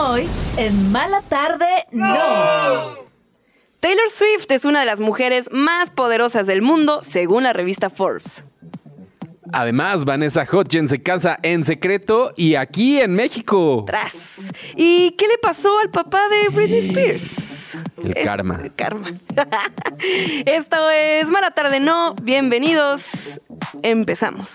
Hoy, en Mala Tarde, no. Taylor Swift es una de las mujeres más poderosas del mundo, según la revista Forbes. Además, Vanessa Hudgens se casa en secreto y aquí en México. Tras. ¿Y qué le pasó al papá de Britney Spears? El Es- karma. el karma. Esto es Mala Tarde No. Bienvenidos. Empezamos.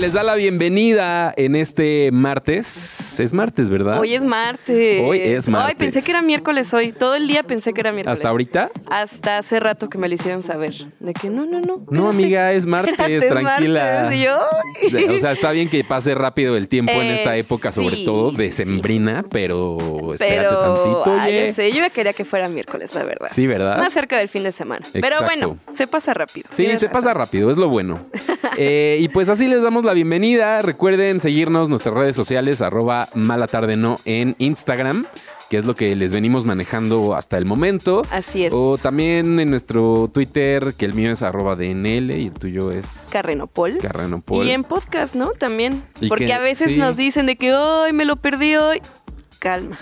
Les da la bienvenida en este martes. Es martes, ¿verdad? Hoy es martes. Hoy es martes. Ay, pensé que era miércoles hoy. Todo el día pensé que era miércoles. ¿Hasta ahorita? Hasta hace rato que me lo hicieron saber. De que no, no, no. No, amiga, es martes, espérate, es tranquila. martes. Yo, O sea, está bien que pase rápido el tiempo en Eh, esta época, sobre sí, todo sí, de sí. sembrina, pero espérate Pero, tantito, ay, oye. ya sé, yo ya quería que fuera miércoles, la verdad. Sí, ¿verdad? Más cerca del fin de semana. Pero Exacto. bueno, se pasa rápido. Sí, Tienes se pasa rápido, es lo bueno. Eh, y pues así les damos la bienvenida. Recuerden seguirnos en nuestras redes sociales, arroba malatardeno en Instagram, que es lo que les venimos manejando hasta el momento. Así es. O también en nuestro Twitter, que el mío es arroba DNL y el tuyo es Carrenopol. Carrenopol. Y en podcast, ¿no? También. Porque que- a veces sí. nos dicen de que hoy me lo perdí hoy. Calma.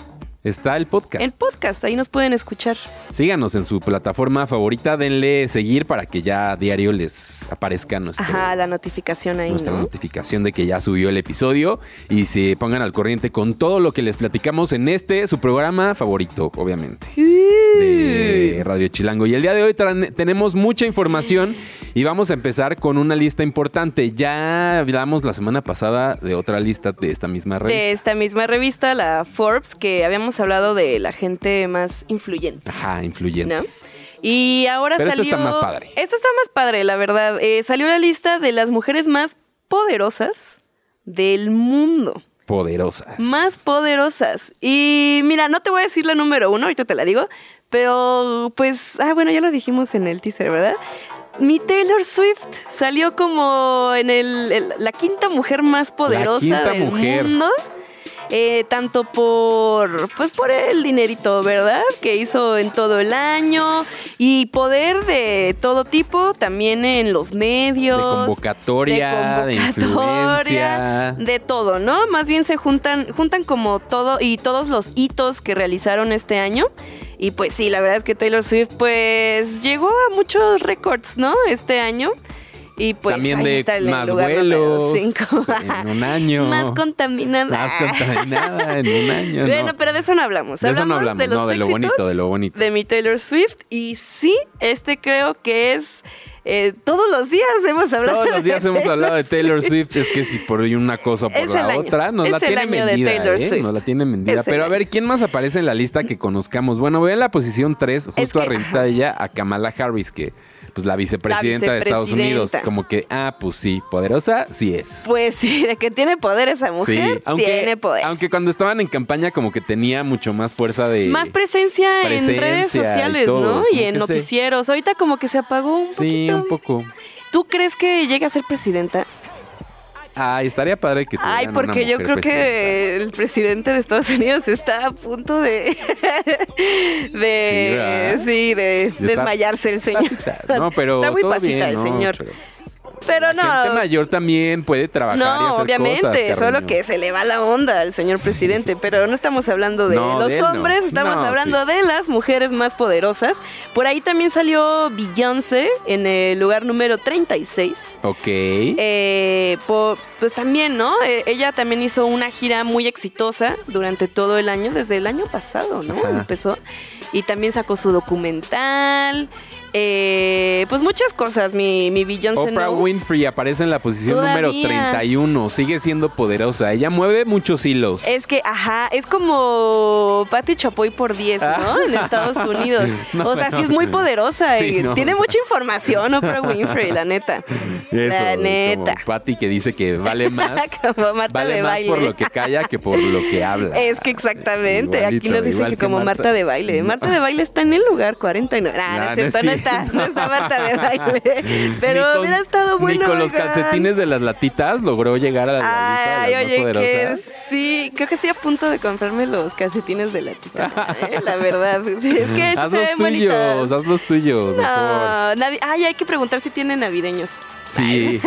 Está el podcast. El podcast, ahí nos pueden escuchar. Síganos en su plataforma favorita, denle seguir para que ya a diario les aparezca nuestro, Ajá, la notificación ahí, nuestra ¿no? notificación de que ya subió el episodio y se pongan al corriente con todo lo que les platicamos en este, su programa favorito, obviamente, de Radio Chilango. Y el día de hoy tenemos mucha información y vamos a empezar con una lista importante. Ya hablamos la semana pasada de otra lista de esta misma revista. De esta misma revista, la Forbes, que habíamos hablado de la gente más influyente. Ajá, influyente. ¿no? Y ahora Pero salió. está más padre. Esta está más padre, la verdad. Eh, salió la lista de las mujeres más poderosas del mundo. Poderosas. Más poderosas. Y mira, no te voy a decir la número uno, ahorita te la digo. Pero, pues, ah, bueno, ya lo dijimos en el teaser, ¿verdad? Mi Taylor Swift salió como en el, el- la quinta mujer más poderosa quinta del mujer. mundo. Eh, tanto por pues por el dinerito, ¿verdad? Que hizo en todo el año y poder de todo tipo, también en los medios. De convocatoria, de, influencia. de todo, ¿no? Más bien se juntan, juntan como todo y todos los hitos que realizaron este año. Y pues sí, la verdad es que Taylor Swift pues llegó a muchos récords, ¿no? Este año. Y pues También ahí de está en el más lugar vuelos cinco. en un año. Más contaminada. Más contaminada en un año. Bueno, no. pero de eso no hablamos. De eso no Hablamos de los no, de lo bonito, de lo bonito. de mi Taylor Swift. Y sí, este creo que es. eh, todos los días hemos hablado. Todos los días de hemos hablado de Taylor Swift. Es que si por una cosa o por Es la año. otra, nos Es la tiene. Taylor ¿eh? Nos la tiene. Es el Pero a ver, ¿quién más aparece en la lista que conozcamos? Bueno, voy en la posición 3, justo que, arriba de ella, a Kamala Harris, que pues la vicepresidenta de Estados Unidos. Como que, ah, pues sí, poderosa, sí es. Pues sí, de que tiene poder esa mujer, sí, aunque, tiene poder. aunque cuando estaban en campaña como que tenía mucho más fuerza de... Más presencia, en redes y sociales, todo, ¿no? Y en sí. noticieros. Ahorita como que se apagó un Sí, poquito. un poco. ¿Tú crees que llegue a ser presidenta? Ay, estaría padre que Ay, una porque yo creo presidenta. que el presidente de Estados Unidos está a punto de. de. Sí, de desmayarse el señor. Pasita. No, pero Está muy pasita bien, el ¿no? señor. Pero, Pero la no. gente mayor también puede trabajar y No, hacer obviamente, cosas, solo que se le va la onda al señor presidente, pero no estamos hablando de No, los de él no. hombres, estamos No, hablando sí. de las mujeres más poderosas. Por ahí también salió Beyoncé en el lugar número 36. Ok. Eh, por- pues también, ¿no? Eh, ella también hizo una gira muy exitosa durante todo el año, desde el año pasado, ¿no? Ajá. Empezó. Y también sacó su documental. Eh, pues muchas cosas, mi, mi Beyoncé Oprah knows. Winfrey aparece en la posición número Todavía. 31. Sigue siendo poderosa. Ella mueve muchos hilos. Es que, ajá, es como Patti Chapoy por 10, ¿no? En Estados Unidos. No, o sea, sí es muy poderosa Sí, y no, tiene o sea. mucha información Oprah Winfrey, la neta. Eso, la neta. Como Patty que dice que vale más. vale de más baile. por lo que calla que por lo que habla. Es que exactamente, aquí nos dicen que como Marta. Marta, de baile. Marta de baile está en el lugar 49. Ah, no, Nah, es cierto, no no, es está, no está Marta de baile. Pero con- hubiera estado bueno. Ni con los oigan. calcetines de las latitas logró llegar a la, Ay, lista de las oye, que sí, creo que estoy a punto de comprarme los calcetines de la tita, ¿eh? la verdad. Es que Haz se los tuyos, haz los tuyos, mejor. No, navi- Ay, hay que preguntar si tienen navideños. Sí.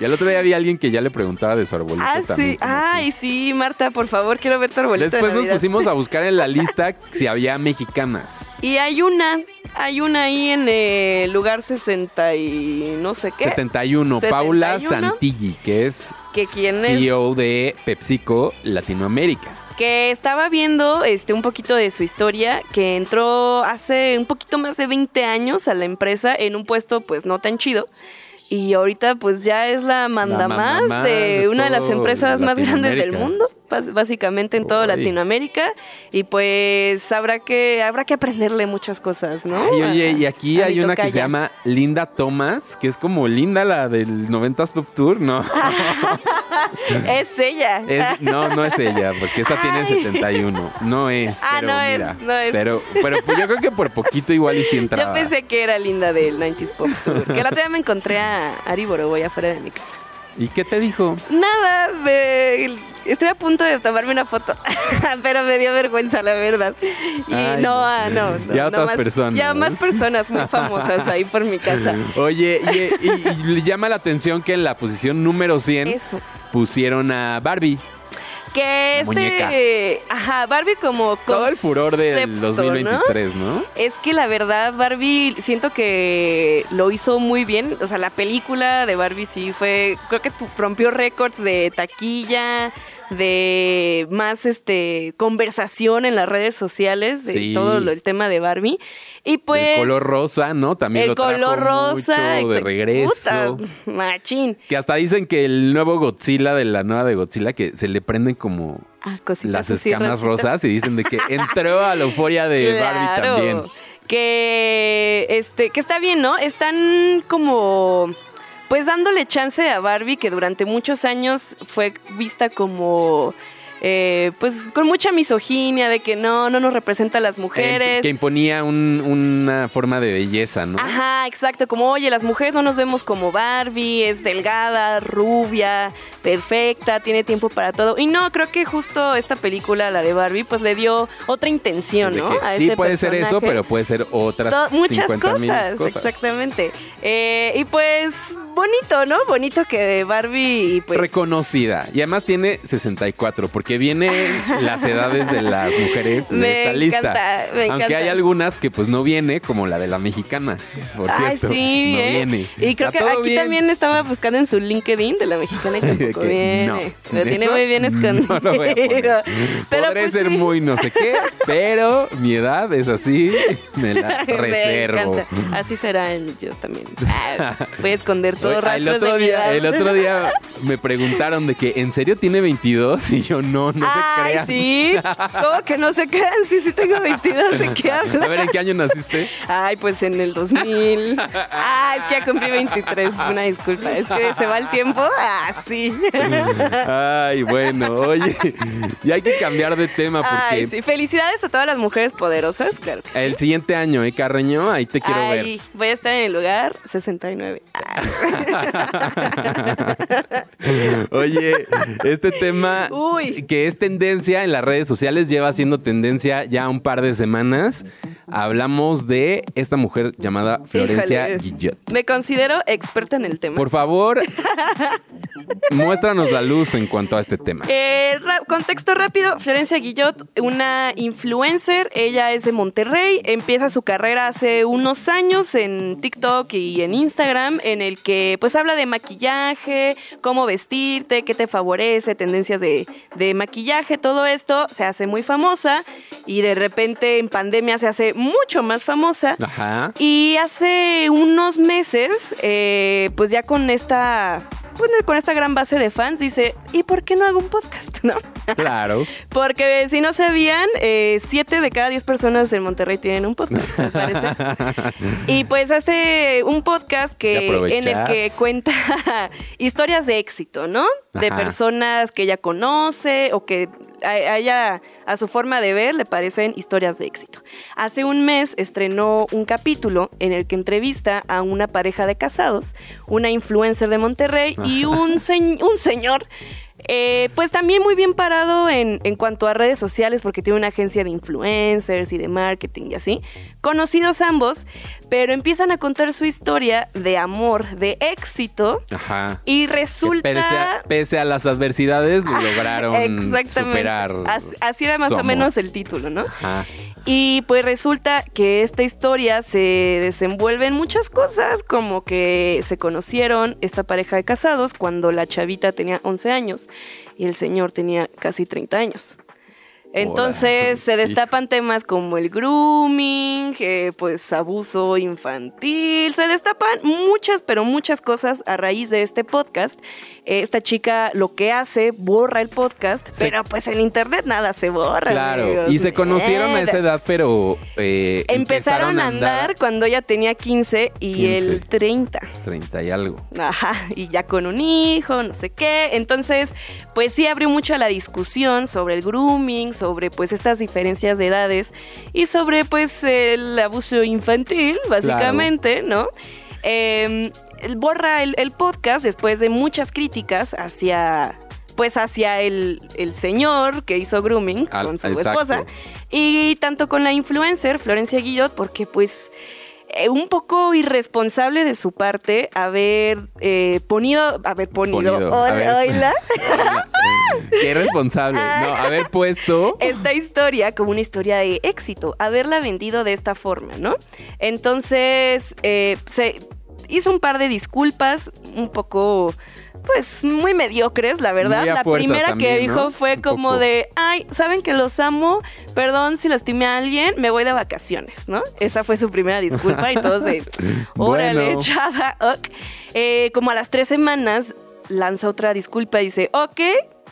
Y el otro día había alguien que ya le preguntaba de su arbolito Ah, también. sí. Ay, sí, Marta, por favor, quiero ver tu arbolito de Después nos pusimos a buscar en la lista si había mexicanas. Y hay una, hay una ahí en el lugar 60 y no sé qué. 71, Paula 71. Santilli, que es ¿Que quién es? CEO de PepsiCo Latinoamérica. que estaba viendo este un poquito de su historia, que entró hace un poquito más de 20 años a la empresa en un puesto pues no tan chido. Y ahorita pues ya es la manda manda más más de una de las empresas más grandes del mundo, básicamente en toda. Latinoamérica. Y pues habrá que, habrá que aprenderle muchas cosas, ¿no? Ay, oye, y aquí A hay una que se llama Linda Thomas, que es como Linda la del 90s Pop Tour, ¿no? Es ella. Es- no, no es ella, porque esta tiene Ay. 71. No es, Ah, pero no es, no es. Pero, pero pues yo creo que por poquito igual y Yo entraba. pensé que era linda del 90s Pop Tour. Que la otra día me encontré a Ari Boroboy afuera de mi casa. ¿Y qué te dijo? Nada, me- estoy a punto de tomarme una foto, pero me dio vergüenza, la verdad. Y Ay, no, no. ah, no, no, Ya no otras más- personas. Ya más personas muy famosas ahí por mi casa. Oye, y, y- llama la atención que en la posición número 100 Eso. pusieron a Barbie. Que este, ajá, Barbie como Todo el furor del concepto, ¿no? 2023, ¿no? Es que la verdad, Barbie, siento que lo hizo muy bien. O sea, la película de Barbie sí fue, creo que tu- rompió récords de taquilla, de más este conversación en las redes sociales, de Sí. todo lo- el tema de Barbie. Y pues. el color rosa, ¿no? También el lo trajo color rosa. mucho de regreso. puta, machín. Que hasta dicen que el nuevo Godzilla de la nueva de Godzilla que se le prenden como Ah, cositas las escamas rosas y dicen de que entró a la euforia de Barbie también. Que este, que está bien, ¿no? Están como pues dándole chance a Barbie, que durante muchos años fue vista como eh, pues con mucha misoginia de que no, no nos representa a las mujeres. Eh, que imponía un- una forma de belleza, ¿no? Ajá, exacto, como oye, las mujeres no nos vemos como Barbie, es delgada, rubia, perfecta, tiene tiempo para todo. Y no, creo que justo esta película, la de Barbie, pues le dio otra intención, ¿no? A sí este puede ser eso, pero puede ser otras To- muchas 50,000 cosas, cosas. exactamente. Eh, y pues bonito, ¿no? Bonito que Barbie pues Reconocida. Y además tiene 64, porque vienen las edades de las mujeres de Me esta lista. encanta, me Aunque encanta. hay algunas que pues no viene, como la de la mexicana, por Ay, cierto. sí, no ¿eh? viene. Y creo Está que aquí bien. también estaba buscando en su LinkedIn de la mexicana y tampoco Que viene. no, Lo tiene eso muy bien escondido. No. Pero Podré pues, ser sí. muy no sé qué, pero mi edad es así, me la Me reservo. encanta. Así será yo también. Ah, voy a esconder todo Oye, el otro de mi día, edad. el otro día me preguntaron de que ¿en serio tiene 22? Y yo no, no se Ay, crean. sí. ¿Cómo que no se crean? Sí, sí tengo 22. ¿De qué hablan? A ver, ¿en qué año naciste? Ay, pues en el 2000. Ah, es que ya cumplí 23. Una disculpa. Es que se va el tiempo. Ah, sí. Ay, bueno, oye, y hay que cambiar de tema porque Ay, sí. Felicidades a todas las mujeres poderosas. Claro. que sí. el siguiente año, ¿eh, Carreño? Ahí te quiero ver. Ay, voy a estar en el lugar 69. Ah. Oye, este tema Uy. que es tendencia en las redes sociales, lleva siendo tendencia ya un par de semanas. Hablamos de esta mujer llamada Florencia Híjole. Guillot. Me considero experta en el tema. Por favor, muéstranos la luz en cuanto a este tema. Eh, contexto rápido, Florencia Guillot, una influencer, ella es de Monterrey, empieza su carrera hace unos años en TikTok y en Instagram, en el que pues habla de maquillaje, cómo vestirte, qué te favorece, tendencias de, de maquillaje, todo esto, se hace muy famosa y de repente en pandemia se hace mucho más famosa. Ajá. Y hace unos meses, eh, pues ya con esta, bueno, con esta gran base de fans, dice, ¿y por qué no hago un podcast? ¿No? Claro. Porque si no sabían, eh, siete de cada diez personas en Monterrey tienen un podcast, me parece. Y pues hace un podcast Que en el que cuenta historias de éxito, ¿no? De Ajá. personas que ella conoce o que a a ella, a su forma de ver, le parecen historias de éxito. Hace un mes estrenó un capítulo en el que entrevista a una pareja de casados, una influencer de Monterrey y un señor eh, pues también muy bien parado en, en cuanto a redes sociales, porque tiene una agencia de influencers y de marketing y así. Conocidos ambos, pero empiezan a contar su historia de amor, de éxito, Aja. y resulta. Pese a, pese a las adversidades, lo lograron Exactamente. superar. As- Así era más o amor. menos el título, ¿no? Ajá. Y pues resulta que esta historia se desenvuelve en muchas cosas, como que se conocieron esta pareja de casados cuando la chavita tenía 11 años y el señor tenía casi 30 años. Entonces se destapan temas como el grooming, eh, pues abuso infantil, se destapan muchas, pero muchas cosas a raíz de este podcast. Eh, Esta chica lo que hace, borra el podcast, Se- pero pues en internet nada se borra. Claro. amigos. Y se conocieron a esa edad, pero eh, Empezaron a andar cuando ella tenía 15 y 15. él 30. 30 y algo. Ajá, y ya con un hijo, no sé qué. Entonces, pues sí abrió mucho la discusión sobre el grooming, sobre pues estas diferencias de edades y sobre pues el abuso infantil, básicamente, ¿no? Eh, él borra el, el podcast después de muchas críticas hacia pues hacia el, el señor que hizo grooming Al- con su exacto. esposa y tanto con la influencer Florencia Guillot porque pues un poco irresponsable de su parte haber eh, ponido, haber ponido, Ponido, hola, Qué responsable. No, haber puesto. esta historia como una historia de éxito, haberla vendido de esta forma, ¿no? Entonces, eh, se hizo un par de disculpas un poco, pues, muy mediocres, la verdad. La primera que dijo ¿no? fue como de, ay, ¿saben que los amo? Perdón si lastimé a alguien, me voy de vacaciones, ¿no? Esa fue su primera disculpa y todos de, órale, Bueno. chava, ok. Eh, como a las tres semanas lanza otra disculpa y dice, ok,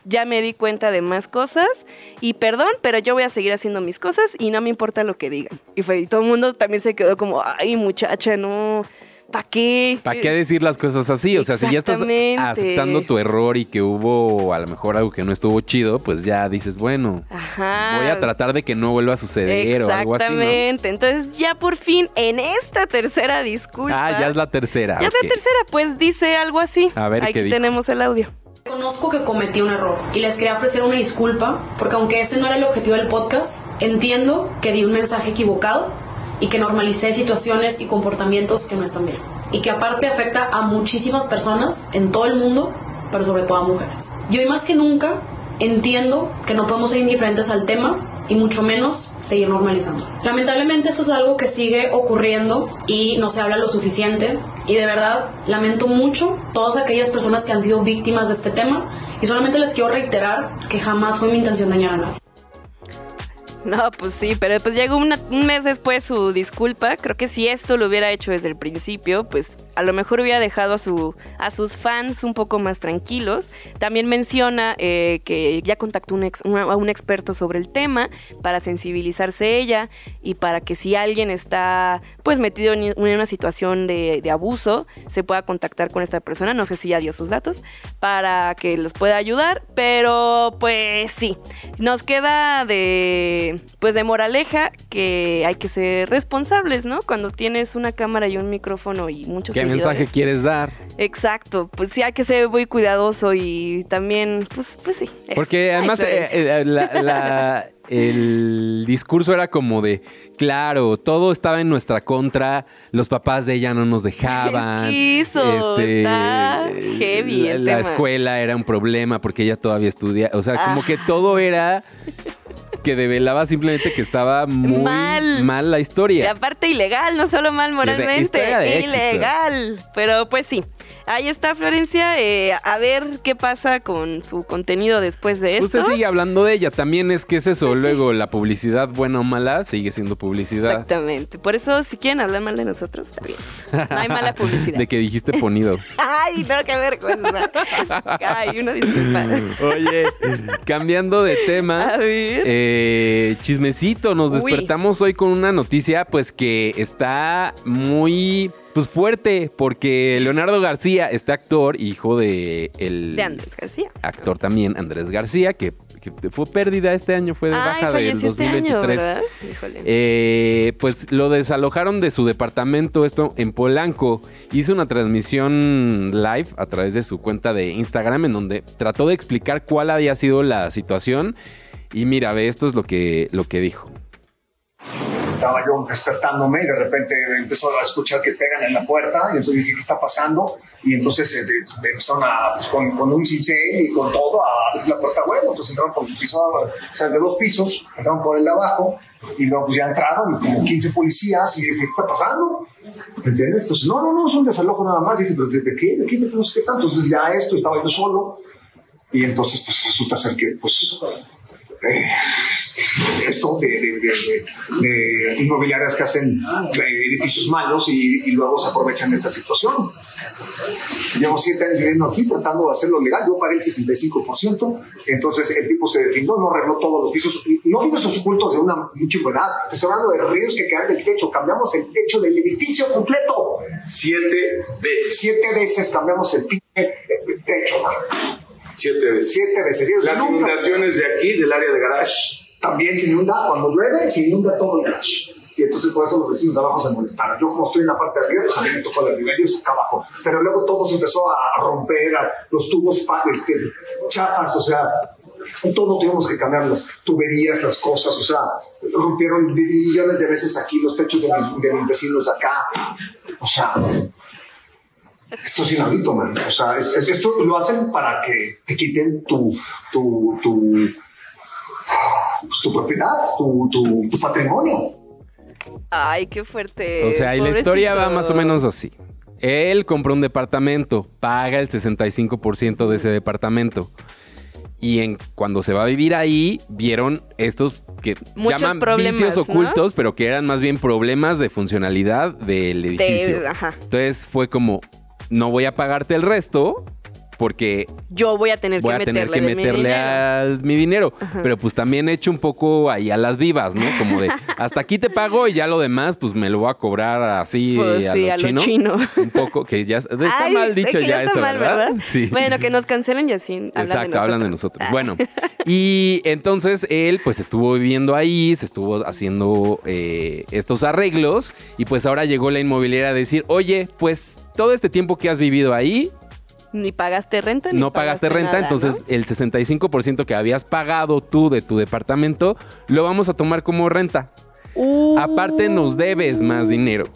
ya me di cuenta de más cosas y perdón, pero yo voy a seguir haciendo mis cosas y no me importa lo que digan. Y, fue, y todo el mundo también se quedó como, ay muchacha, no, ¿para qué? ¿Para qué decir las cosas así? O sea, si ya estás aceptando tu error y que hubo a lo mejor algo que no estuvo chido, pues ya dices, bueno, Ajá. voy a tratar de que no vuelva a suceder o algo así, ¿no? Exactamente. Entonces ya por fin en esta tercera disculpa. Ah, ya es la tercera. Ya es ok. la tercera, pues dice algo así. A ver, Aquí ¿qué dijo? tenemos el audio. Reconozco que cometí un error y les quería ofrecer una disculpa porque aunque ese no era el objetivo del podcast, entiendo que di un mensaje equivocado y que normalicé situaciones y comportamientos que no están bien y que aparte afecta a muchísimas personas en todo el mundo, pero sobre todo a mujeres. Y hoy más que nunca entiendo que no podemos ser indiferentes al tema y mucho menos seguir normalizando. Lamentablemente esto es algo que sigue ocurriendo y no se habla lo suficiente y de verdad lamento mucho todas aquellas personas que han sido víctimas de este tema y solamente les quiero reiterar que jamás fue mi intención dañar a nadie. No, pues sí, pero pues llegó un mes después su disculpa. Creo que si esto lo hubiera hecho desde el principio, pues a lo mejor hubiera dejado a, su, a sus fans un poco más tranquilos. También menciona eh, que ya contactó a un experto sobre el tema para sensibilizarse ella y para que si alguien está pues metido en en una situación de, de abuso, se pueda contactar con esta persona. No sé si ya dio sus datos para que los pueda ayudar, pero pues sí, nos queda de pues de moraleja que hay que ser responsables, ¿no? Cuando tienes una cámara y un micrófono y muchos ¿Qué seguidores. mensaje quieres dar? Exacto, pues sí hay que ser muy cuidadoso y también, pues, pues sí. eso. Porque además eh, eh, la- la- el discurso era como de, claro, todo estaba en nuestra contra, los papás de ella no nos dejaban. Esquizo, está heavy la, el la tema. escuela era un problema porque ella todavía estudia. O sea, como que todo era que develaba simplemente que estaba muy Mal. mal, la Y historia. aparte ilegal, no solo mal moralmente, éxito. ilegal. Pero pues sí, ahí está Florencia, eh, a ver qué pasa con su contenido después de esto. Usted sigue hablando de ella, también es que es eso. Pues sí. Luego, la publicidad, buena o mala, sigue siendo publicidad. Exactamente. Por eso, si quieren hablar mal de nosotros, está bien. No hay mala publicidad. De que dijiste ponido. Ay, no, qué vergüenza. Ay, una disculpa. Oye, cambiando de tema. A ver. Eh, chismecito, nos Uy. despertamos hoy con una noticia pues que está muy pues fuerte porque Leonardo García, este actor, hijo de el de Andrés García. actor también Andrés García, que, que fue pérdida este año, fue de Ay, baja del falleció este 2023. año. Eh, pues lo desalojaron de su departamento, esto en Polanco. Hizo una transmisión live a través de su cuenta de Instagram en donde trató de explicar cuál había sido la situación. Y mira, ve, esto es lo que, lo que dijo. Estaba yo despertándome y de repente empezó a escuchar que pegan en la puerta y entonces dije, ¿qué está pasando? Y entonces eh, empezaron a, pues, con, un cincel y con todo a abrir la puerta huevo. Entonces entraron por el piso, o sea, de dos pisos, entraron por el de abajo y luego pues ya entraron como 15 policías y dije, ¿qué está pasando? ¿Me entiendes? Entonces, no, no, no, es un desalojo nada más. Dije, ¿pero de qué? ¿De qué? ¿De qué? No sé qué tanto. Entonces ya esto, estaba yo solo y entonces pues resulta ser que pues... eh, esto de, de- de- de- inmobiliarias que hacen eh, edificios malos y, y luego se aprovechan de esta situación. Llevo siete años viviendo aquí tratando de hacerlo legal. Yo pagué el 65%. Entonces el tipo se deslindó, no arregló todos los pisos, no pisos ocultos de una mucha edad. Te estoy hablando de ríos que quedan del techo. Cambiamos el techo del edificio completo. Siete veces. Siete veces cambiamos el techo. man. Siete veces. Siete veces. Y Las nunca- inundaciones de aquí, del área de garage. también se inunda, cuando llueve, se inunda todo el garage. Y entonces por eso los vecinos de abajo se molestaron. Yo como estoy en la parte de arriba, pues a mí me tocó de arriba, ellos acá abajo. Pero luego todo se empezó a romper, a- los tubos este, chafas, o sea, todo tuvimos que cambiar las tuberías, las cosas, o sea, rompieron millones de veces aquí los techos de mis, de mis vecinos de acá. O sea, esto es inaudito, man. O sea, es- es- esto lo hacen para que te quiten tu, tu, tu, pues, tu propiedad, tu, tu, tu patrimonio. Ay, qué fuerte. O sea, y la historia va más o menos así. Él compró un departamento, paga el 65% de ese departamento. Y en, cuando se va a vivir ahí, vieron estos que Muchos llaman vicios ¿no? ocultos, pero que eran más bien problemas de funcionalidad del edificio. De- ajá. Entonces fue como, no voy a pagarte el resto porque Yo voy a tener voy que a tener que meterle mi meterle a mi dinero. Ajá. Pero pues también he hecho un poco ahí a las vivas, ¿no? Como de, hasta aquí te pago y ya lo demás, pues me lo voy a cobrar así Pues a, sí, lo a lo chino. chino. Un poco, que ya está Ay, mal dicho que ya, está eso, mal, ¿verdad? Sí. Bueno, que nos cancelen y así Exacto, hablan de nosotros. Ah. Bueno, y entonces él pues estuvo viviendo ahí, se estuvo haciendo eh, estos arreglos y pues ahora llegó la inmobiliaria a decir, oye, pues todo este tiempo que has vivido ahí, Ni pagaste renta, ni no pagaste renta, nada, entonces ¿no? el 65% que habías pagado tú de tu departamento lo vamos a tomar como renta. Uh, Aparte nos debes más dinero.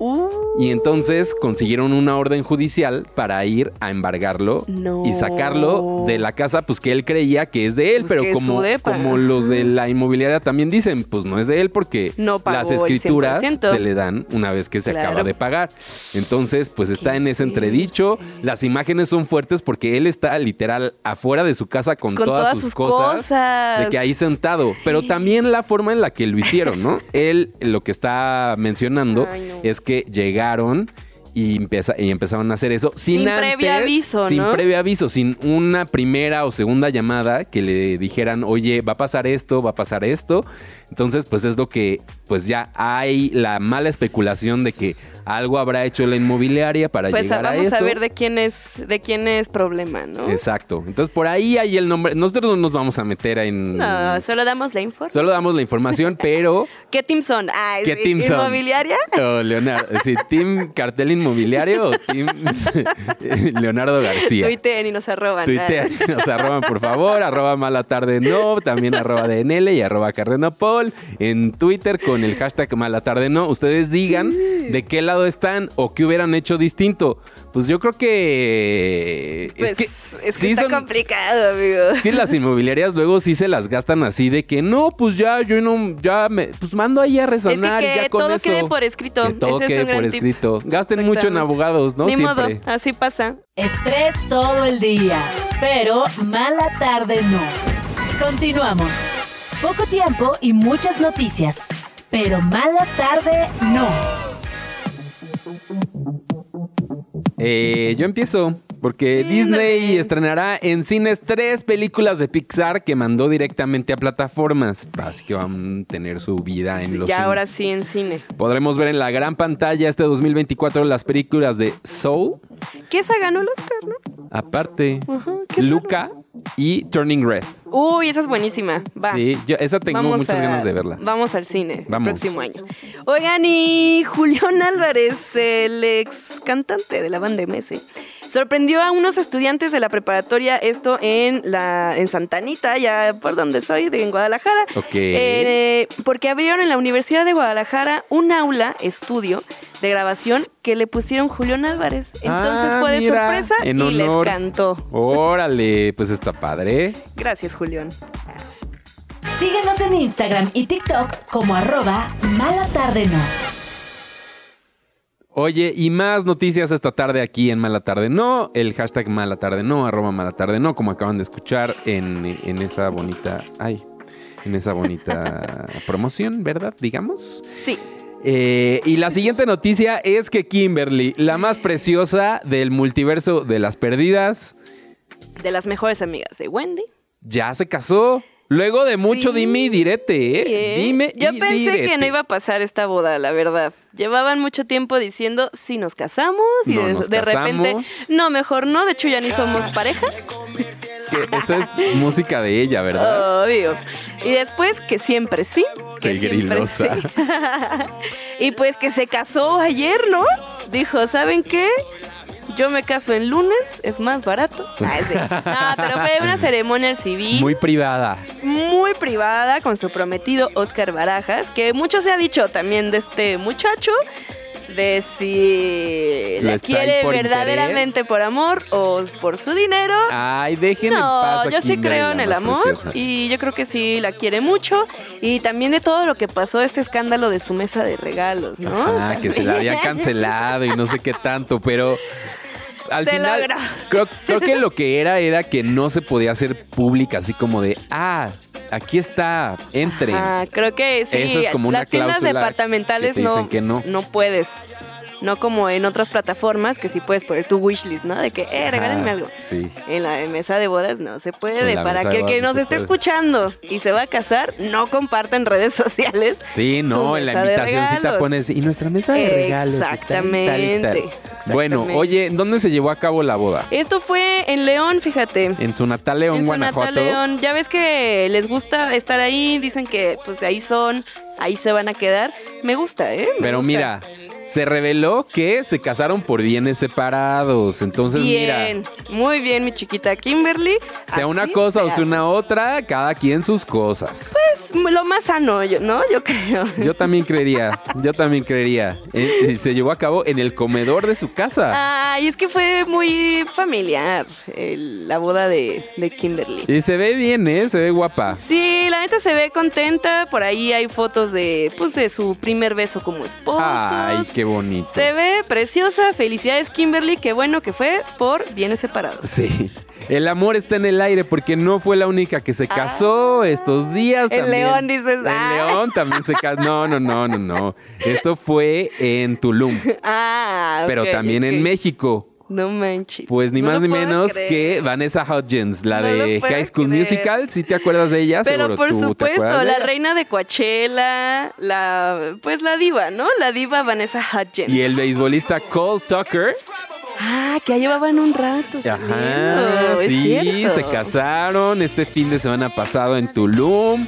Uh, Y entonces consiguieron una orden judicial para ir a embargarlo No. y sacarlo de la casa, pues que él creía que es de él, Pues pero como, como los de la inmobiliaria también dicen, pues no es de él porque No las escrituras 100%. se le dan una vez que se Claro. acaba de pagar. Entonces, pues está Qué en ese entredicho. Las imágenes son fuertes porque él está literal afuera de su casa con, Con todas, todas sus, sus cosas, cosas. de que ahí sentado, pero también la forma en la que lo hicieron, ¿no? él lo que está mencionando Ay, no. es que llegaron y, empieza, y empezaron a hacer eso sin, Sin antes- previo aviso, Sin ¿no? previo aviso, sin una primera o segunda llamada que le dijeran, oye, va a pasar esto, va a pasar esto. Entonces, pues es lo que, pues ya hay la mala especulación de que algo habrá hecho la inmobiliaria para Pues llegar a vamos eso. a, ver de quién es, de quién es problema, ¿no? Exacto. Entonces, por ahí hay el nombre. Nosotros no nos vamos a meter en... No, solo damos la info. Solo damos la información, pero... ¿Qué team son? Ay, ¿Qué team son? ¿Inmobiliaria? O Leonardo, sí, Team Cartel Inmobiliario o Team Leonardo García. Tuiteen y nos arroban. Tuitea, nos arroban por favor, arroba mala tarde no, también arroba DNL y arroba carrenopol. En Twitter con el hashtag mala tarde no. Ustedes digan de qué lado están o qué hubieran hecho distinto. Pues yo creo que... Pues es que, es que sí está son- complicado, amigo. es que las inmobiliarias luego sí se las gastan así de que no, pues ya, yo no, ya me, pues mando ahí a resonar Es que y ya que con todo eso. quede por escrito. Que todo Ese es quede por tip. escrito. Gasten mucho en abogados, ¿no? Ni Siempre. modo, así pasa. Estrés todo el día, pero mala tarde no. Continuamos. Poco tiempo y muchas noticias, pero mala tarde no. Eh, yo empiezo. Porque Sí, Disney estrenará en cines tres películas de Pixar que mandó directamente a plataformas. Así que van a tener su vida en los ya cines. ahora sí en cine. Podremos ver en la gran pantalla este 2024 las películas de Soul, ¿Qué esa ganó el Oscar, no? aparte, Ajá, Luca y Turning Red. Uy, esa es buenísima. Va. Sí, yo esa tengo Vamos muchas a- ganas de verla. Vamos al cine Vamos. el próximo año. Oigan, y Julián Álvarez, el ex cantante de la banda MS, sorprendió a unos estudiantes de la preparatoria, esto en la en Santanita, ya por donde soy, de en Guadalajara. Ok. Eh, porque abrieron en la Universidad de Guadalajara un aula, estudio de grabación que le pusieron Julián Álvarez. Entonces Ah, fue de mira, sorpresa en y les cantó. Órale, pues está padre. Gracias, Julián. Síguenos en Instagram y TikTok como arroba mala tarde no. Oye, y más noticias esta tarde aquí en Mala Tarde No, el hashtag Mala Tarde No, arroba Mala Tarde No, como acaban de escuchar en, en esa bonita, ay, en esa bonita promoción, ¿verdad? Digamos. Sí. Eh, y la siguiente noticia es que Kimberly, la más preciosa del multiverso de las perdidas, De las mejores amigas de Wendy. ya se casó. Luego de mucho Sí. dime y direte, ¿eh? ¿eh? Dime Yo y pensé direte. que no iba a pasar esta boda, la verdad. Llevaban mucho tiempo diciendo si nos casamos y No de, nos de repente, no, mejor no. De hecho, ya ni somos pareja. Que esa es música de ella, ¿verdad? Obvio. Y después que siempre sí. Que Qué siempre sí. y pues que se casó ayer, ¿no? Dijo, ¿saben qué? Yo me caso en lunes, es más barato. Ay, sí. No, pero fue una ceremonia civil. Muy privada. muy privada con su prometido Oscar Barajas, que mucho se ha dicho también de este muchacho, de si ¿Lo la quiere por verdaderamente interés? por amor o por su dinero. Ay, déjenme en paz. No, yo sí creo en el amor preciosa. y yo creo que sí la quiere mucho y también de todo lo que pasó este escándalo de su mesa de regalos, ¿no? Ah, que se la había cancelado y no sé qué tanto, pero al Se final logró. creo, creo que lo que era era que no se podía hacer pública así como de, ah, aquí está, entren. Ah, creo que sí. Eso es como una Las tiendas cláusula departamentales que te dicen no, que no. no puedes. No como en otras plataformas que sí puedes poner tu wishlist, ¿no? De que, eh, regálenme algo. Sí. En la mesa de bodas no se puede. Para que el que nos esté escuchando y se va a casar, no comparta en redes sociales. Sí, no, en la regalos. pones, y nuestra mesa de regalos. está en tal y tal". Exactamente, Bueno, exactamente. oye, ¿dónde se llevó a cabo la boda? Esto fue en León, fíjate. En su natal León, en Guanajuato. Sonata León. Ya ves que les gusta estar ahí, dicen que pues ahí son, ahí se van a quedar. Me gusta, ¿eh? Me Pero gusta. mira, se reveló que se casaron por bienes separados. Entonces, mira, Bien, muy bien, mi chiquita Kimberly. sea una cosa se o sea una otra, cada quien sus cosas. Es lo más sano, ¿no? Yo creo. Yo también creería, yo también creería. Eh, se llevó a cabo en el comedor de su casa. Ay, es que fue muy familiar el- la boda de, de Kimberly. Y se ve bien, ¿eh? Se ve guapa. Sí, la neta se ve contenta. Por ahí hay fotos de, pues, de su primer beso como esposos. Ay, qué qué bonito. Se ve preciosa. Felicidades, Kimberly. Qué bueno que fue por bienes separados. Sí. El amor está en el aire porque no fue la única que se casó estos días. Ah. El también. león, dices, El ah. león también se casó. No, no, no, no, no. Esto fue en Tulum, Ah, pero también en México. No manches. Pues ni No más ni menos creer. que Vanessa Hudgens, la No de High School creer. Musical. ¿Sí te acuerdas de ella? Pero Seguro por tú supuesto, la reina de Coachella, la pues la diva, ¿no? La diva Vanessa Hudgens. Y el beisbolista Cole Tucker. Ah, que ya llevaban un rato. Ajá, saliendo, sí, se casaron este fin de semana pasado en Tulum.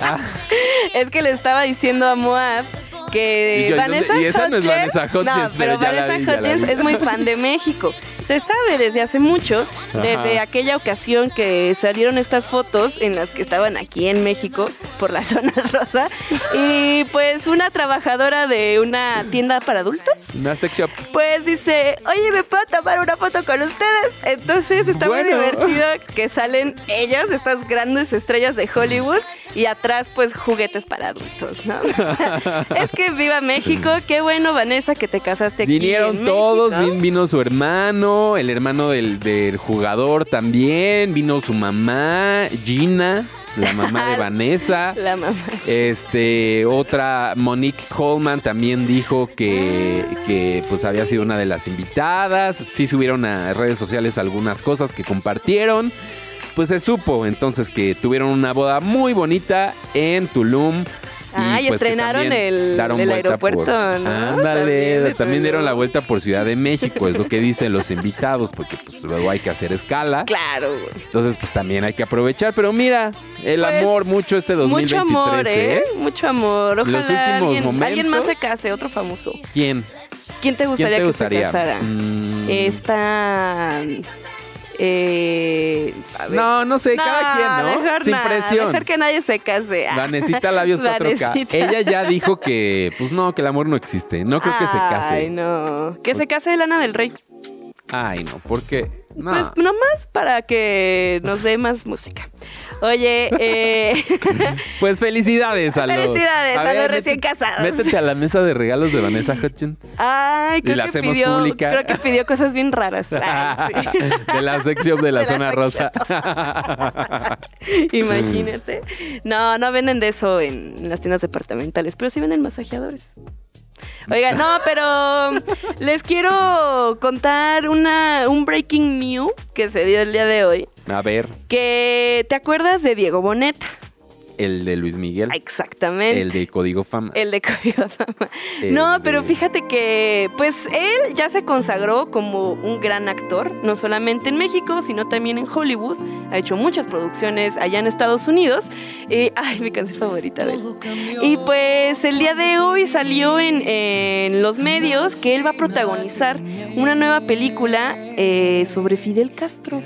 Ah, Es que le estaba diciendo a Moab que Y yo, Vanessa y esa no es Vanessa Hudgens, no, pero Vanessa vi, vi. es muy fan de México. Se sabe desde hace mucho, desde aquella ocasión que salieron estas fotos en las que estaban aquí en México por la zona rosa y pues una trabajadora de una tienda para adultos una sex shop. pues dice, oye, ¿me puedo tomar una foto con ustedes? Entonces está Bueno. muy divertido que salen ellas, estas grandes estrellas de Hollywood, y atrás pues juguetes para adultos, ¿no? es que viva México, qué bueno Vanessa que te casaste aquí. Vinieron en todos, México. vino su hermano, el hermano del, del jugador también, vino su mamá, Gina, la mamá de Vanessa. La mamá. Este, otra, Monique Coleman también dijo que, que pues había sido una de las invitadas. Sí subieron a redes sociales algunas cosas que compartieron. Pues se supo entonces que tuvieron una boda muy bonita en Tulum. Ah, y pues, que estrenaron el- el aeropuerto, por- ¿no? Ándale, También dieron la vuelta por Ciudad de México, es lo que dicen los invitados, porque pues luego hay que hacer escala. Claro. Entonces, pues también hay que aprovechar. Pero mira, el Pues, amor mucho este 2023, Mucho amor, ¿eh? ¿eh? Mucho amor. Ojalá Los últimos alguien, momentos. alguien más se case, otro famoso. ¿Quién? ¿Quién te ¿Quién gustaría te que gustaría? se casara? Mm, Esta. Eh, a ver. No, no sé, cada quien, ¿no? Mejor Sin nada, presión. Mejor que nadie se case. Ah. Vanesita Labios 4K. Vanesita. Ella ya dijo que, pues no, que el amor no existe. No creo que se case. Ay, no. Que se case Lana del Rey. Ay, no, porque. No. Pues nomás para que nos dé más música. Oye, eh, Pues felicidades a los. Felicidades a los recién métete- casados. Métete a la mesa de regalos de Vanessa Hutchins. ay, creo la que hacemos pidió, pública. creo que pidió cosas bien raras. Ay, sí. de la sección de la De la zona rosa. Imagínate. No, no venden de eso en las tiendas departamentales, pero sí venden masajeadores. Oigan, no, pero les quiero contar una, un breaking news que se dio el día de hoy. A ver, Que te acuerdas de Diego Boneta. El de Luis Miguel. Exactamente. El de Código Fama. El de Código Fama. El No, de- pero fíjate que, pues él ya se consagró como un gran actor, no solamente en México, sino también en Hollywood. Ha hecho muchas producciones allá en Estados Unidos. Eh, ay, mi canción favorita de él. Y pues el día de hoy salió en, en los medios que él va a protagonizar una nueva película eh, sobre Fidel Castro.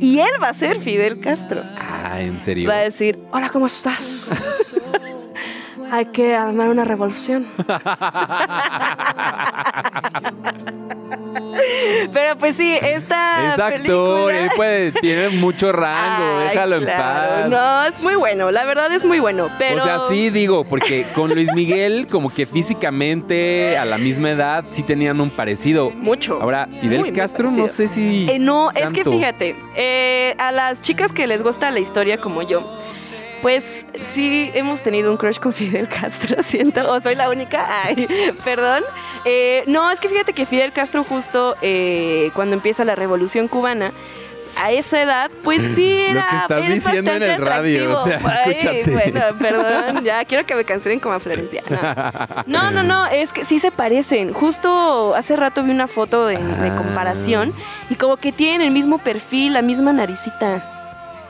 Y él va a ser Fidel Castro. Ah, en serio. Va a decir, hola, ¿cómo estás? Hay que armar una revolución. Pero pues sí, esta es actor, película- él puede, tiene mucho rango, Ay, déjalo claro. en paz. No, es muy bueno, la verdad es muy bueno, pero... O sea, sí digo, porque con Luis Miguel, como que físicamente a la misma edad sí tenían un parecido. Mucho. Ahora, Fidel Muy, muy Castro, no sé si. Eh, no, es que fíjate, eh, a las chicas que les gusta la historia como yo, pues sí hemos tenido un crush con Fidel Castro, siento, o soy la única, ay, perdón. Eh, no, es que fíjate que Fidel Castro justo eh, cuando empieza la revolución cubana, a esa edad, pues sí Lo era que estás es diciendo en el radio, o sea. Ay, bueno, perdón, ya quiero que me cancelen como a Florencia. No. No, no, no, es que sí se parecen. Justo hace rato vi una foto de, de Ah. comparación y como que tienen el mismo perfil, la misma naricita.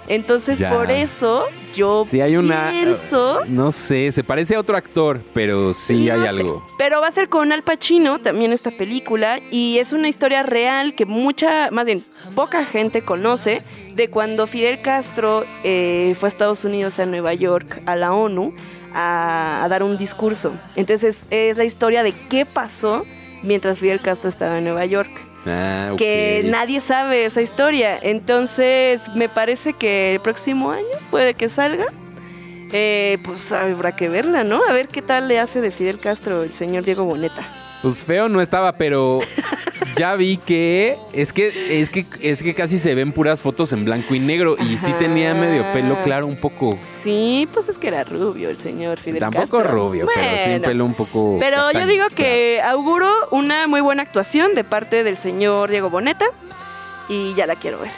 Entonces, Ya. por eso yo Sí hay una. pienso... No sé, se parece a otro actor, pero sí no hay sé, algo. Pero va a ser con Al Pacino también esta película y es una historia real que mucha, más bien, poca gente conoce de cuando Fidel Castro eh, fue a Estados Unidos, a Nueva York, a la ONU, a, a dar un discurso. Entonces es la historia de qué pasó mientras Fidel Castro estaba en Nueva York. Ah. Que nadie sabe esa historia. Entonces me parece que el próximo año puede que salga. Eh, pues habrá que verla, ¿no? A ver qué tal le hace de Fidel Castro el señor Diego Boneta. Pues feo no estaba, pero ya vi que es que es que es que casi se ven puras fotos en blanco y negro y sí tenía medio pelo claro un poco. Sí, pues es que era rubio el señor Fidel Tampoco Castro. rubio, pero sí un pelo un poco. Pero yo digo claro. que auguro una muy buena actuación de parte del señor Diego Boneta y ya la quiero ver.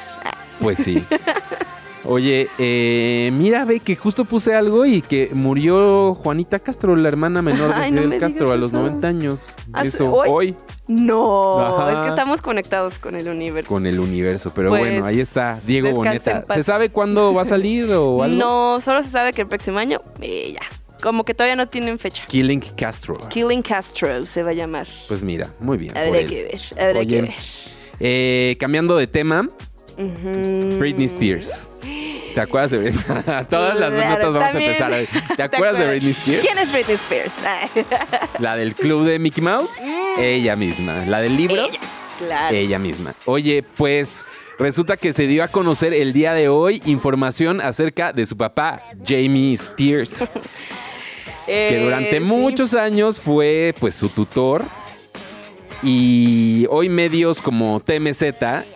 Pues sí. Oye, eh, mira, ve que justo puse algo y que murió Juanita Castro, la hermana menor de Ay, Fidel Castro, a los eso. 90 años. ¿Hace- Eso, hoy? hoy, No, Ajá. es que estamos conectados con el universo. con el universo. Pero Pues, bueno, ahí está, Diego Boneta. ¿Se sabe cuándo va a salir o algo? No, solo se sabe que el próximo año, eh, ya. Como que todavía no tienen fecha. Killing Castro. Killing Castro se va a llamar. Pues mira, muy bien. Habrá que ver, habrá Oye, que ver. Eh, cambiando de tema, Britney Spears. ¿Te acuerdas de Britney? Todas las Claro, notas vamos también. a empezar. ¿Te acuerdas de Britney Spears? ¿Quién es Britney Spears? La del club de Mickey Mouse. Ella misma. La del libro. Ella, claro. Ella misma. Oye, pues resulta que se dio a conocer el día de hoy información acerca de su papá, Jamie Spears, que Eh, durante sí. muchos años fue pues su tutor. Y hoy medios como TMZ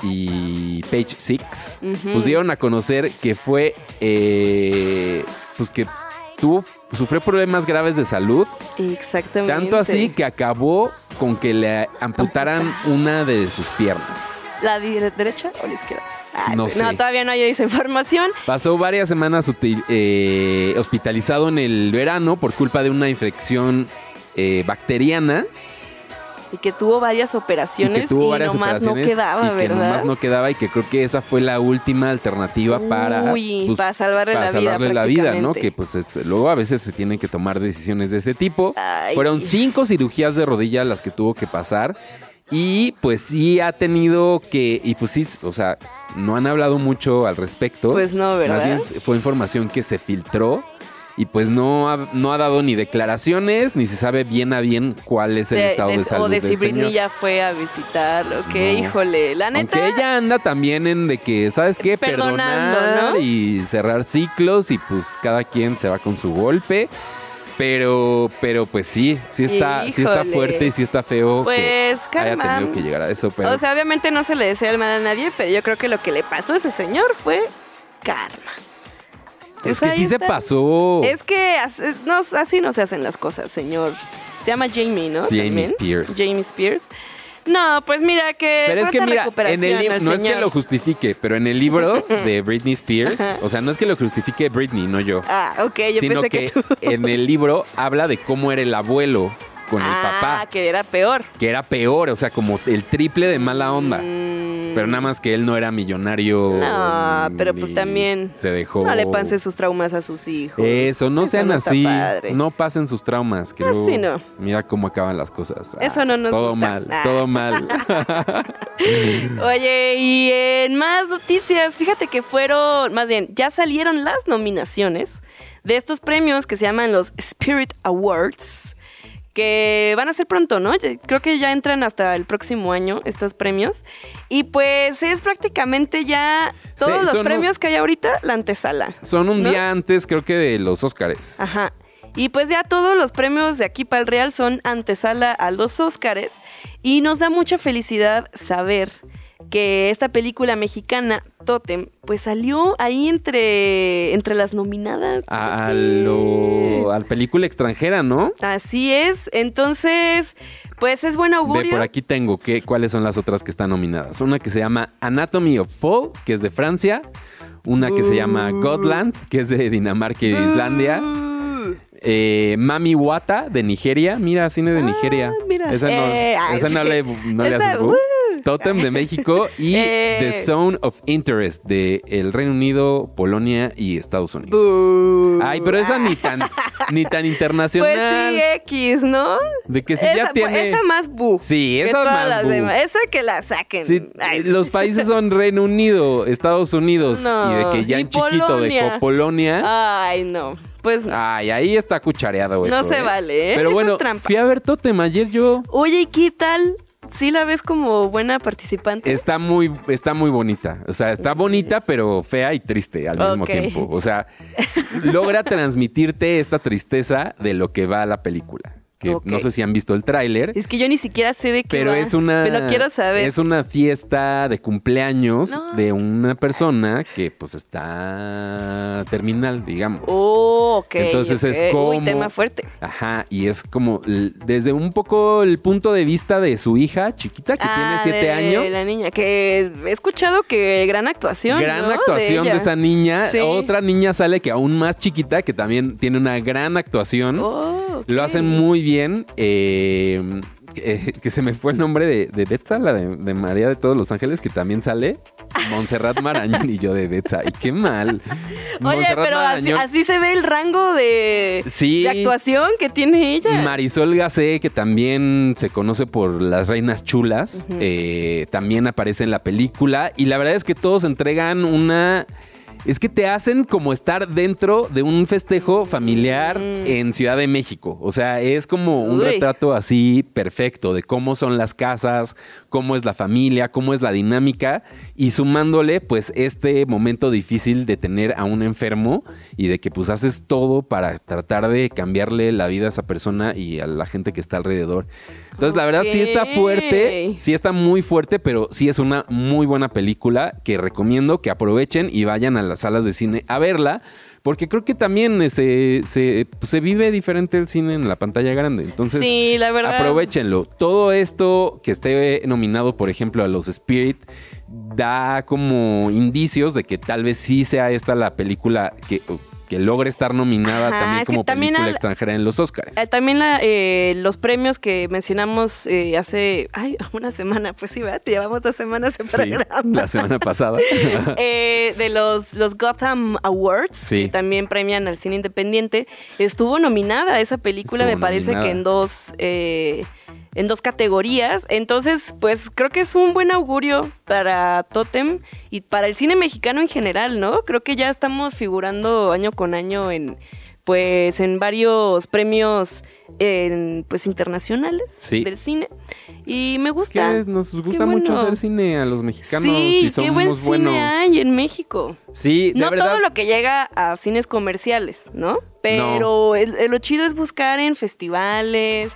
y Page Six Ujú. pues dieron a conocer que fue eh, pues que tuvo sufrió problemas graves de salud Exactamente. tanto así que acabó con que le amputaran una de sus piernas ¿La derecha o la izquierda? Ay, No pues, sé. todavía no hay esa información. pasó varias semanas util- eh, hospitalizado en el verano por culpa de una infección eh, bacteriana Y que tuvo varias y operaciones que tuvo varias nomás operaciones no quedaba, y que ¿verdad? nomás no quedaba y que creo que esa fue la última alternativa para Uy, pues, para salvarle para la vida. salvarle la vida, ¿no? Que pues este, luego a veces se tienen que tomar decisiones de ese tipo. Ay. Fueron cinco cirugías de rodilla las que tuvo que pasar. Y pues sí ha tenido que, y pues sí, o sea, no han hablado mucho al respecto. Pues no, Más ¿verdad? bien fue información que se filtró y pues no ha, no ha dado ni declaraciones, ni se sabe bien a bien cuál es el De- estado de, de- salud o de si Britney ya fue a visitarlo, que No. híjole, la neta. Aunque ella anda también en de que, ¿sabes qué? Perdonando, Perdonar ¿no? y cerrar ciclos y pues cada quien se va con su golpe. Pero, pero pues sí, sí está, sí está fuerte y sí está feo que Pues haya karma. tenido que llegar a eso. Pero O sea, obviamente no se le desea el mal a nadie, pero yo creo que lo que le pasó a ese señor fue karma. Es que sí se pasó. Es que as- no, así no se hacen las cosas, señor. Se llama Jamie, ¿no? Jamie También. Spears. Jamie Spears. No, pues mira que. Pero es que mira, en recuperación el libro, al no es que lo justifique, pero en el libro de Britney Spears, o sea, no es que lo justifique Britney, no yo, Ah, ok, yo sino pensé que, que, tú. en el libro habla de cómo era el abuelo con el ah, papá, que era peor. que era peor, o sea, como el triple de mala onda. Mm, Pero nada más que él no era millonario. No, pero pues también Se dejó. No le pasen sus traumas a sus hijos. Eso, no Eso sean no así. padre. No pasen sus traumas. Que Así luego- no. Mira cómo acaban las cosas. Eso no nos Todo gusta. mal, Ah. todo mal. Oye, y en más noticias, fíjate que fueron, más bien, ya salieron las nominaciones de estos premios que se llaman los Spirit Awards, que van a ser pronto, ¿no? Creo que ya entran hasta el próximo año estos premios. Y pues es prácticamente ya todos Sí, los premios que hay ahorita, la antesala. Son un ¿No? día antes, creo que de los Óscares. Ajá. Y pues ya todos los premios de aquí para el Real son antesala a los Óscares. Y nos da mucha felicidad saber que esta película mexicana, Totem, pues salió ahí entre, entre las nominadas. A, lo, película extranjera, ¿no? Así es. Entonces, pues es buen Ve, augurio. por aquí tengo que, cuáles son las otras que están nominadas. Una que se llama Anatomy of Fall, que es de Francia. Una que se llama Uh. Godland, que es de Dinamarca y de Islandia. Eh, Mami Wata, de Nigeria. Mira, cine de Ah, Nigeria. mira. Esa no, Eh, esa no le, no le haces uh. Totem de México y Eh. The Zone of Interest de el Reino Unido, Polonia y Estados Unidos. Ay, pero esa ni tan, ni tan Pues internacional. sí, X, ¿no? de que si esa, ya tiene. esa más bu. Sí, que esa todas más las bu. demás. Esa que la saquen. Sí, los países son Reino Unido, Estados Unidos No, y de que ya en chiquito Polonia. de Polonia. Ay, no. Pues no. Ay, ahí está cuchareado No eso. se ¿eh? vale, ¿eh? Pero Eso bueno, es fui a ver Totem ayer yo. Oye, ¿y qué tal? Sí la ves como buena participante. Está muy, está muy bonita. O sea, está bonita, pero fea y triste al mismo tiempo. O sea, logra transmitirte esta tristeza de lo que va la película. Que no sé si han visto el tráiler. Es que yo ni siquiera sé de qué Pero va, es una. Pero quiero saber. Es una fiesta de cumpleaños No. de una persona que pues está terminal, digamos. Oh, ok. Entonces es como. Uy, tema fuerte. Ajá, y es como desde un poco el punto de vista de su hija chiquita que Ah, tiene siete de años. La niña, que he escuchado que gran actuación. Gran ¿no? actuación de, esa niña. Sí. Otra niña sale que aún más chiquita, que también tiene una gran actuación. Oh. Lo hacen muy bien. Eh, eh, que se me fue el nombre de, de Betsa, la de, de María de todos los Ángeles, que también sale. Montserrat Marañón y yo de Betsa. Y qué mal. Oye, Montserrat pero así, se ve el rango de, Sí. de actuación que tiene ella. Marisol Gacé, que también se conoce por Las Reinas Chulas, eh, también aparece en la película. Y la verdad es que todos entregan una. Es que te hacen como estar dentro de un festejo familiar Mm. en Ciudad de México. O sea, es como un Uy. retrato así perfecto de cómo son las casas, cómo es la familia, cómo es la dinámica. Y sumándole, pues, este momento difícil de tener a un enfermo y de que, pues, haces todo para tratar de cambiarle la vida a esa persona y a la gente que está alrededor. Entonces, la verdad, sí está fuerte, sí está muy fuerte, pero sí es una muy buena película que recomiendo que aprovechen y vayan a las salas de cine a verla. Porque creo que también eh, se, se, pues, se vive diferente el cine en la pantalla grande. Entonces, sí, la verdad. Aprovechenlo. Todo esto que esté nominado, por ejemplo, a los Spirit, da como indicios de que tal vez sí sea esta la película que, que logre estar nominada Ajá, también como también película al- extranjera en los Oscars. Eh, También la, eh, los premios que mencionamos eh, hace ay, una semana, pues sí, ¿verdad? Te llevamos dos semanas de Sí, programa. la semana pasada. Eh, de los, los Gotham Awards, Sí. que también premian al cine independiente, estuvo nominada esa película, Estuvo me parece que en dos, eh, en dos categorías. Entonces, pues creo que es un buen augurio para Totem y para el cine mexicano en general, ¿no? Creo que ya estamos figurando año con año en pues en varios premios en, pues internacionales Sí. del cine y me Es gusta. que nos gusta mucho hacer cine a los mexicanos sí, y somos qué buen buenos. cine hay en México. Sí, de No verdad. todo lo que llega a cines comerciales, ¿no? Pero el- el- lo chido es buscar en festivales,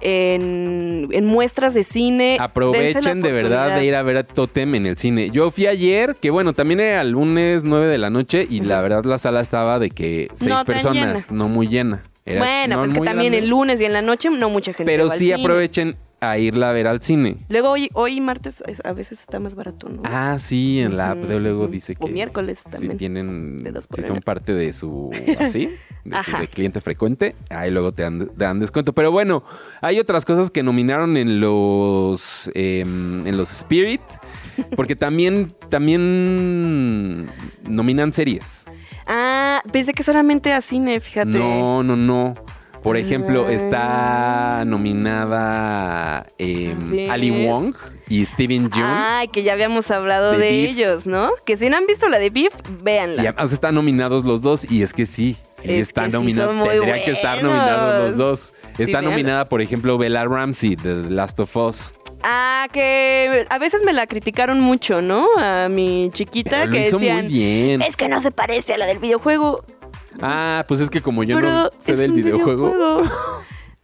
en, en muestras de cine. Aprovechen de verdad de ir a ver a Totem en el cine. Yo fui ayer, que bueno, también era el lunes 9 de la noche y la verdad la sala estaba de que seis No personas, no muy llena. Era Bueno, no pues que también grande. el lunes y en la noche no mucha gente Pero va al sí cine. aprovechen a irla a ver al cine. Luego hoy, hoy martes es- a veces está más barato, ¿no? Ah, sí, en la app de luego dice que O miércoles si también. tienen, de dos por si son parte de su así, de, su, Ajá. de cliente frecuente, ahí luego te dan, te dan descuento. Pero bueno, hay otras cosas que nominaron en los em, en los Spirit, porque también también nominan series. Ah, pensé que solamente a cine, fíjate. No, no, no. Por ejemplo, Ah. está nominada em. Ali Wong y Steven Yeun. Ay, que ya habíamos hablado De ellos, ¿no? Que si no han visto la de Beef, véanla. Y además están nominados los dos, y es que sí, sí Es están sí nominados. muy Tendrían que estar nominados los dos. Sí, Está nominada, por ejemplo, Bella Ramsey de The Last of Us. Ah, que a veces me la criticaron mucho, ¿no? A mi chiquita Pero lo que hizo decían, muy bien. es que no se parece a la del videojuego. Ah, pues es que como yo pero no sé es del un videojuego.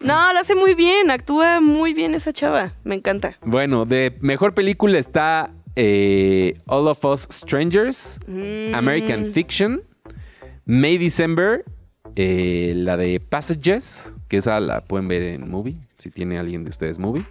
no, lo hace muy bien, actúa muy bien esa chava, me encanta. Bueno, de mejor película está eh, All of Us Strangers, Mm. American Fiction, May December, eh, la de Passages, que esa la pueden ver en Movie, si tiene alguien de ustedes Movie.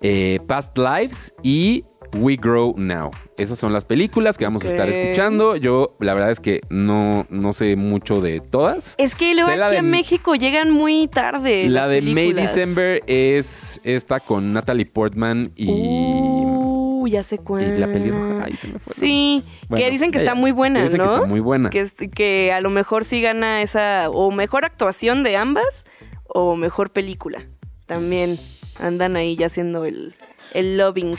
Eh, Past Lives y We Grow Now. Esas son las películas que vamos a estar escuchando. Yo la verdad es que no, no sé mucho de todas. Es que luego aquí de- a México llegan muy tarde. La las de May. December es esta con Natalie Portman y, Uh, ya sé cuál. y la pelirroja. Ahí se me fue. Sí, Bueno, que dicen que está muy buena, Que dicen ¿no? que está muy buena. Que, que a lo mejor sí gana esa, o mejor actuación de ambas, o mejor película. También andan ahí ya haciendo el, el loving.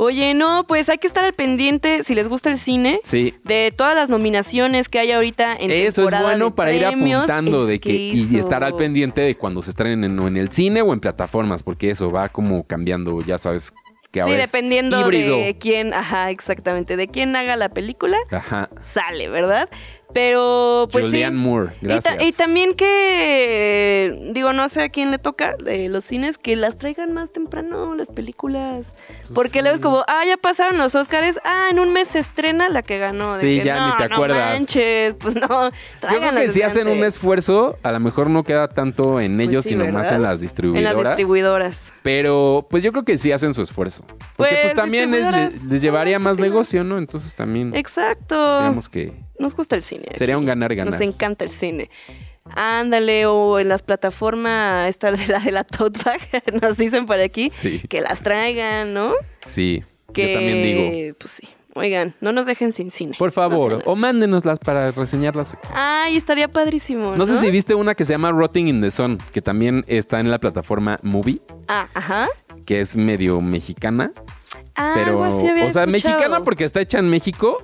Oye, no, pues hay que estar al pendiente, si les gusta el cine, Sí. de todas las nominaciones que hay ahorita en Eso es bueno de para ir apuntando de que, y estar al pendiente de cuando se estrenen en, en el cine o en plataformas, porque eso va como cambiando, ya sabes que Sí, ahora es dependiendo híbrido. de quién, ajá, exactamente, de quién haga la película, Ajá. sale, ¿verdad? Pero pues Julianne sí. Moore, Y, ta- gracias. y también que, digo, no sé a quién le toca de los cines, que las traigan más temprano las películas. Porque luego es como, ah, ya pasaron los Oscars, ah, en un mes se estrena la que ganó. De Sí, que, ya ni te no acuerdas. manches, pues no, Yo creo que si hacen un esfuerzo, a lo mejor no queda tanto en ellos, Pues sí, sino más en las En distribuidoras. las distribuidoras. Pero pues yo creo que sí hacen su esfuerzo. Porque pues, Pues, también les, les llevaría ah, más negocio, ¿no? Entonces también Exacto. digamos que Nos gusta el cine. Sería aquí. un ganar-ganar. Nos encanta el cine. Ándale, o en las plataformas, esta de la de la tote bag, nos dicen por aquí, sí, que las traigan, ¿no? sí. Que, Yo también digo, Pues sí. Oigan, no nos dejen sin cine. por favor, o mándenoslas para reseñarlas. Ay, estaría padrísimo. No No, sé si viste una que se llama Rotting in the Sun, que también está en la plataforma Movie, Ah, ajá. que es medio mexicana, Ah, pero algo así había o sea, escuchado. mexicana porque está hecha en México,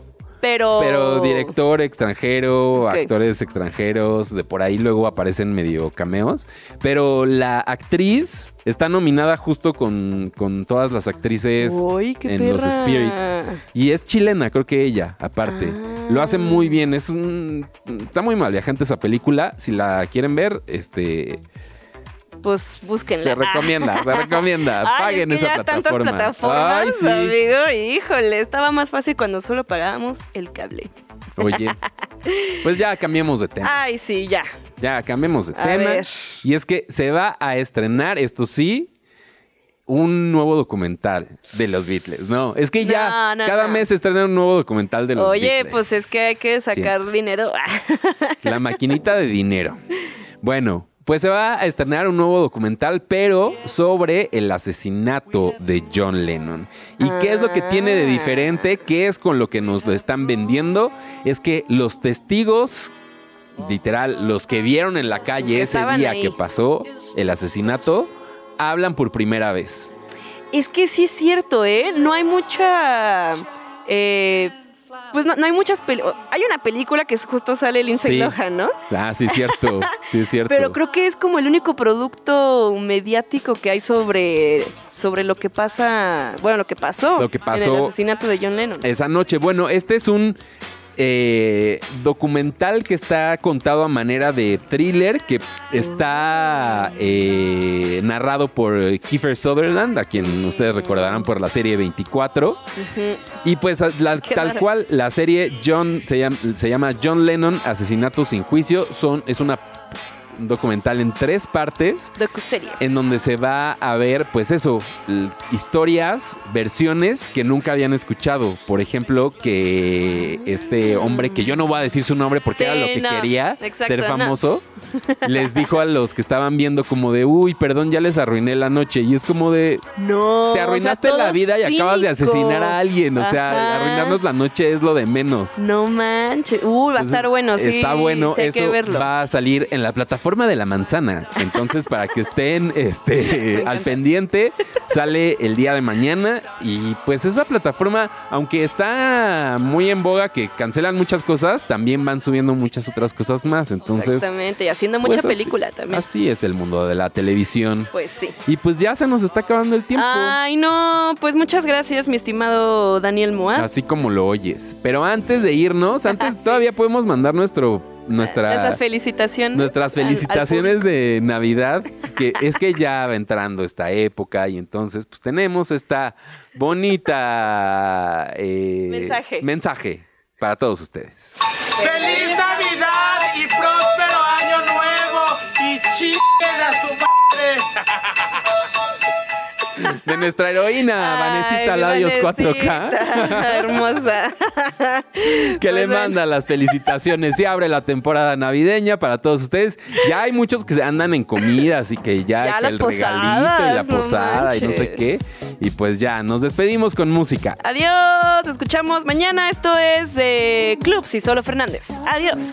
Pero. Pero director extranjero, actores extranjeros, de por ahí luego aparecen medio cameos. Pero la actriz está nominada justo con, con todas las actrices Uy, en los. Spirit. Y es chilena, creo que ella, aparte. Ah. Lo hace muy bien. Es un. Está muy mal viajante esa película. Si la quieren ver, este. Pues búsquenla. Se recomienda, se recomienda. Ay, Paguen es que esa ya plataforma. tantas plataformas, Ay, sí. amigo. Híjole, estaba más fácil cuando solo pagábamos el cable. Oye. Pues ya cambiemos de tema. Ay, sí, ya. Ya, cambiemos de A tema. ver. Y es que se va a estrenar, esto sí, un nuevo documental de los Beatles. No, es que ya No, no, cada no. mes se estrena un nuevo documental de los Oye, Beatles. pues es que hay que sacar dinero. La maquinita de dinero. Bueno, pues se va a estrenar un nuevo documental, pero sobre el asesinato de John Lennon. ¿Y qué es lo que tiene de diferente? ¿Qué es con lo que nos lo están vendiendo? Es que los testigos, literal, los que vieron en la calle ese día ahí. que pasó el asesinato, hablan por primera vez. Es que sí es cierto, ¿eh? No hay mucha... eh, pues no, no hay muchas películas. Hay una película que es- justo sale Lindsay Sí. Lohan, ¿no? Ah, sí, es cierto. Sí, cierto. Pero creo que es como el único producto mediático que hay sobre, sobre lo que pasa, bueno, lo que pasó, Lo que en pasó- el asesinato de John Lennon. esa noche. Bueno, este es un eh, documental que está contado a manera de thriller, que está eh, narrado por Kiefer Sutherland, a quien ustedes recordarán por la serie 24. Ujú. Y pues la- tal raro. cual, la serie John se llama, se llama John Lennon, Asesinato sin Juicio. Son, es una un documental en tres partes Docuserie. en donde se va a ver, pues eso, historias, versiones que nunca habían escuchado. Por ejemplo, que este hombre, que yo no voy a decir su nombre porque Sí, era lo que no, quería, exacto, ser no. famoso, les dijo a los que estaban viendo como de, uy, perdón, ya les arruiné la noche. Y es como de, No. te arruinaste la vida y acabas de asesinar a alguien. O sea, arruinarnos la noche es lo de menos. No manches. Uy, va a estar bueno, sí. Está bueno, eso que verlo. va a salir en la plataforma de la manzana. Entonces, para que estén este, al pendiente, sale el día de mañana. Y pues esa plataforma, aunque está muy en boga que cancelan muchas cosas, también van subiendo muchas otras cosas más. Entonces, Exactamente, y haciendo pues, mucha así- película también. Así es el mundo de la televisión. Pues sí. Y pues ya se nos está acabando el tiempo. Ay, no, pues muchas gracias, mi estimado Daniel Moa. Así como lo oyes. Pero antes de irnos, antes todavía podemos mandar nuestro nuestra Nuestras felicitaciones. nuestras al- al felicitaciones de Navidad, que es que ya va entrando esta época y entonces pues tenemos esta bonita eh, Mensaje. mensaje para todos ustedes. ¡Feliz Navidad y próspero año nuevo! ¡Y chinguen a su madre! De nuestra heroína, Vanesita Labios Vanesita, 4K, Hermosa. que le Pues bueno. manda las felicitaciones y abre la temporada navideña para todos ustedes. Ya hay muchos que se andan en comidas y que ya, Ya que las el regalito y la no posada y no sé qué. Y pues ya, nos despedimos con música. Adiós, escuchamos mañana. Esto es de Club Solo Fernández. Adiós.